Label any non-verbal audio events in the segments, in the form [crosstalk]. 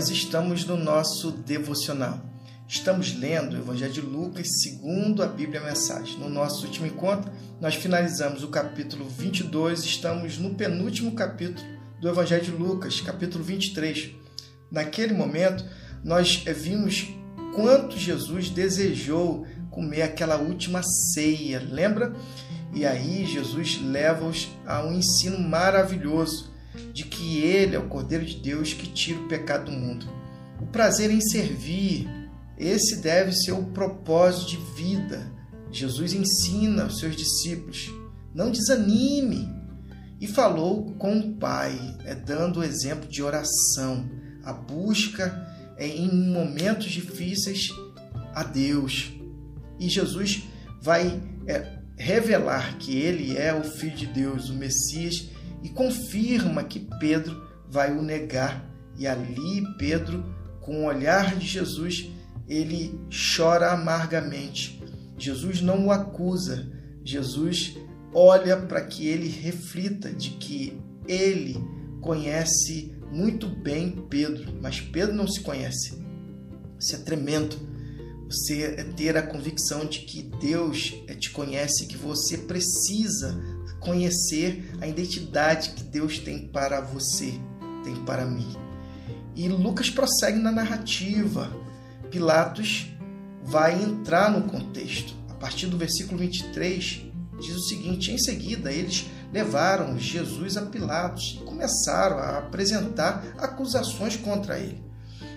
nós estamos no nosso devocional. Estamos lendo o Evangelho de Lucas segundo a Bíblia Mensagem. No nosso último encontro, nós finalizamos o capítulo 22, estamos no penúltimo capítulo do Evangelho de Lucas, capítulo 23. Naquele momento, nós vimos quanto Jesus desejou comer aquela última ceia, lembra? E aí Jesus leva-os a um ensino maravilhoso de que Ele é o Cordeiro de Deus que tira o pecado do mundo. O prazer em servir, esse deve ser o propósito de vida. Jesus ensina aos seus discípulos: não desanime. E falou com o Pai, é, dando o exemplo de oração, a busca é, em momentos difíceis a Deus. E Jesus vai é, revelar que ele é o Filho de Deus, o Messias, e confirma que Pedro vai o negar. E ali Pedro, com o olhar de Jesus, ele chora amargamente. Jesus não o acusa, Jesus olha para que ele reflita de que ele conhece muito bem Pedro, mas Pedro não se conhece. Isso é tremendo. Você ter a convicção de que Deus te conhece, que você precisa conhecer a identidade que Deus tem para você, tem para mim. E Lucas prossegue na narrativa. Pilatos vai entrar no contexto. A partir do versículo 23, diz o seguinte: Em seguida, eles levaram Jesus a Pilatos e começaram a apresentar acusações contra ele.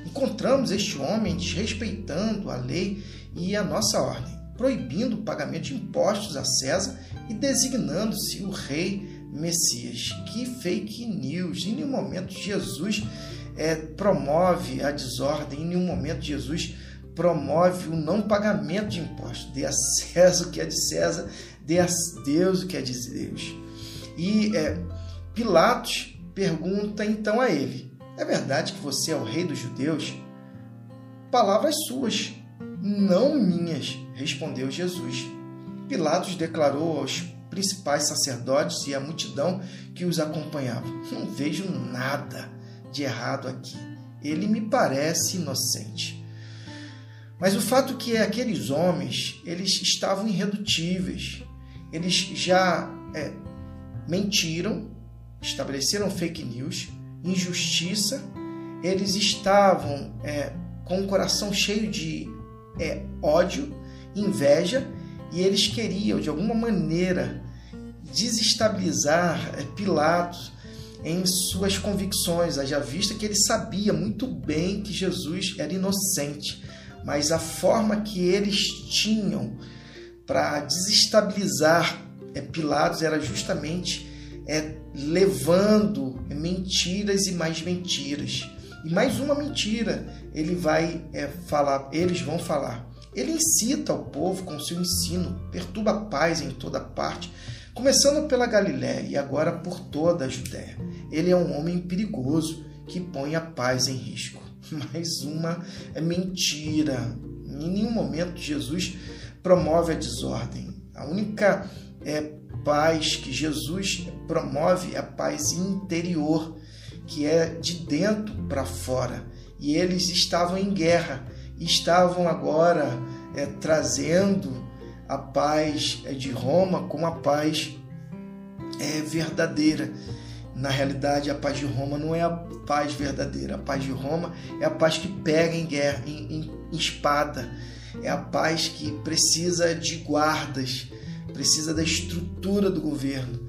Encontramos este homem desrespeitando a lei e a nossa ordem, proibindo o pagamento de impostos a César e designando-se o rei Messias. Que fake news! Em nenhum momento Jesus é, promove a desordem, em nenhum momento Jesus promove o não pagamento de impostos. Dê a César o que é de César, dê a Deus o que é de Deus. E é, Pilatos pergunta então a ele: É verdade que você é o rei dos judeus? Palavras suas, não minhas, respondeu Jesus. Pilatos declarou aos principais sacerdotes e à multidão que os acompanhava: Não vejo nada de errado aqui. Ele me parece inocente. Mas o fato que aqueles homens, eles estavam irredutíveis. Eles já é, mentiram, estabeleceram fake news, injustiça. Eles estavam é, com o coração cheio de é, ódio, inveja e eles queriam, de alguma maneira, desestabilizar é, Pilatos em suas convicções, haja vista que ele sabia muito bem que Jesus era inocente, mas a forma que eles tinham para desestabilizar é, Pilatos era justamente é, levando mentiras e mais mentiras. E mais uma mentira ele vai é, falar, eles vão falar. Ele incita o povo com seu ensino, perturba a paz em toda parte, começando pela Galiléia e agora por toda a Judéia. Ele é um homem perigoso que põe a paz em risco. [laughs] Mais uma mentira. Em nenhum momento Jesus promove a desordem. A única é, paz que Jesus promove é a paz interior, que é de dentro para fora. E eles estavam em guerra estavam agora é, trazendo a paz é, de Roma como a paz é, verdadeira. Na realidade, a paz de Roma não é a paz verdadeira. A paz de Roma é a paz que pega em guerra, em, em espada. É a paz que precisa de guardas, precisa da estrutura do governo.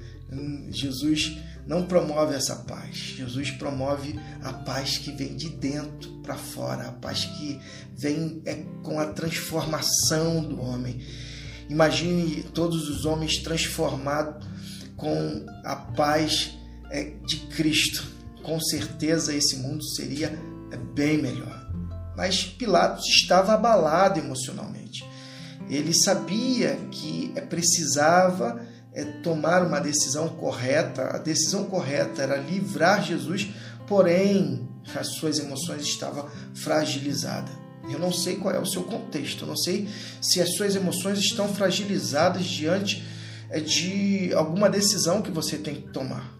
Jesus não promove essa paz. Jesus promove a paz que vem de dentro para fora, a paz que vem é, com a transformação do homem. Imagine todos os homens transformados com a paz é, de Cristo. Com certeza esse mundo seria é, bem melhor. Mas Pilatos estava abalado emocionalmente. Ele sabia que é, precisava é, tomar uma decisão correta. A decisão correta era livrar Jesus, porém as suas emoções estavam fragilizadas. Eu não sei qual é o seu contexto, eu não sei se as suas emoções estão fragilizadas diante é, de alguma decisão que você tem que tomar.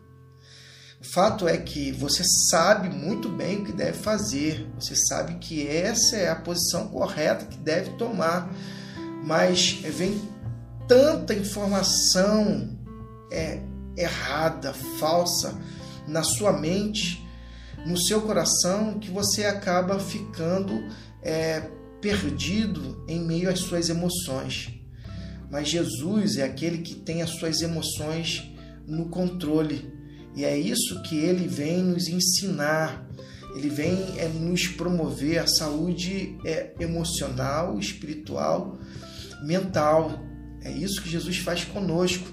O O fato é que você sabe muito bem o que deve fazer, você sabe que essa é a posição correta que deve tomar, mas vem tanta informação é, errada, falsa na sua mente, no seu coração, que você acaba ficando é, perdido em meio às suas emoções. Mas Jesus é aquele que tem as suas emoções no controle. E é isso que ele vem nos ensinar. Ele vem é, nos promover a saúde é, emocional, espiritual, mental. É isso que Jesus faz conosco.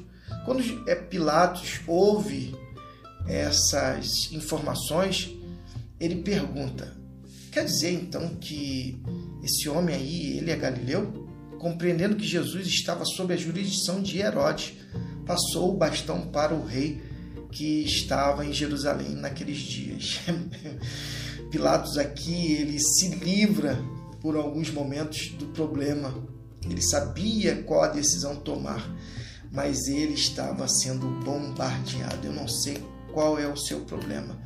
Quando é, Pilatos ouve essas informações, ele pergunta: quer dizer então que esse homem aí, ele é galileu? Compreendendo que Jesus estava sob a jurisdição de Herodes, passou o bastão para o rei que estava em Jerusalém naqueles dias. [laughs] Pilatos aqui, ele se livra por alguns momentos do problema. Ele sabia qual a decisão tomar, mas ele estava sendo bombardeado. Eu não sei qual é o seu problema.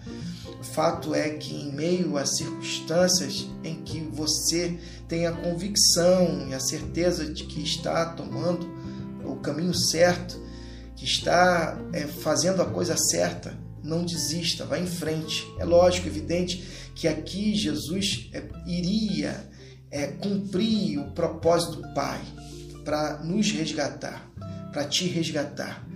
O fato é que, em meio a circunstâncias em que você tem a convicção e a certeza de que está tomando o caminho certo, que está é, fazendo a coisa certa, não desista, vá em frente. É lógico, evidente que aqui Jesus é, iria é, cumprir o propósito do Pai para nos resgatar, para te resgatar.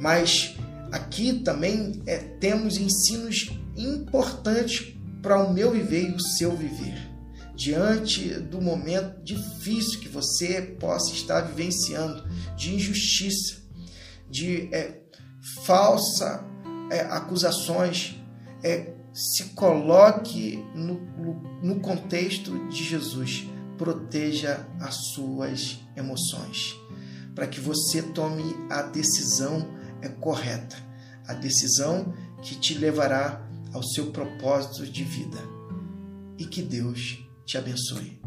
Mas aqui também é, temos ensinos importantes para o meu viver e o seu viver. Diante do momento difícil que você possa estar vivenciando, de injustiça, de é, falsa é, acusações, é, se coloque no, no contexto de Jesus. Proteja as suas emoções, para que você tome a decisão é correta, a decisão que te levará ao seu propósito de vida. E que Deus te abençoe.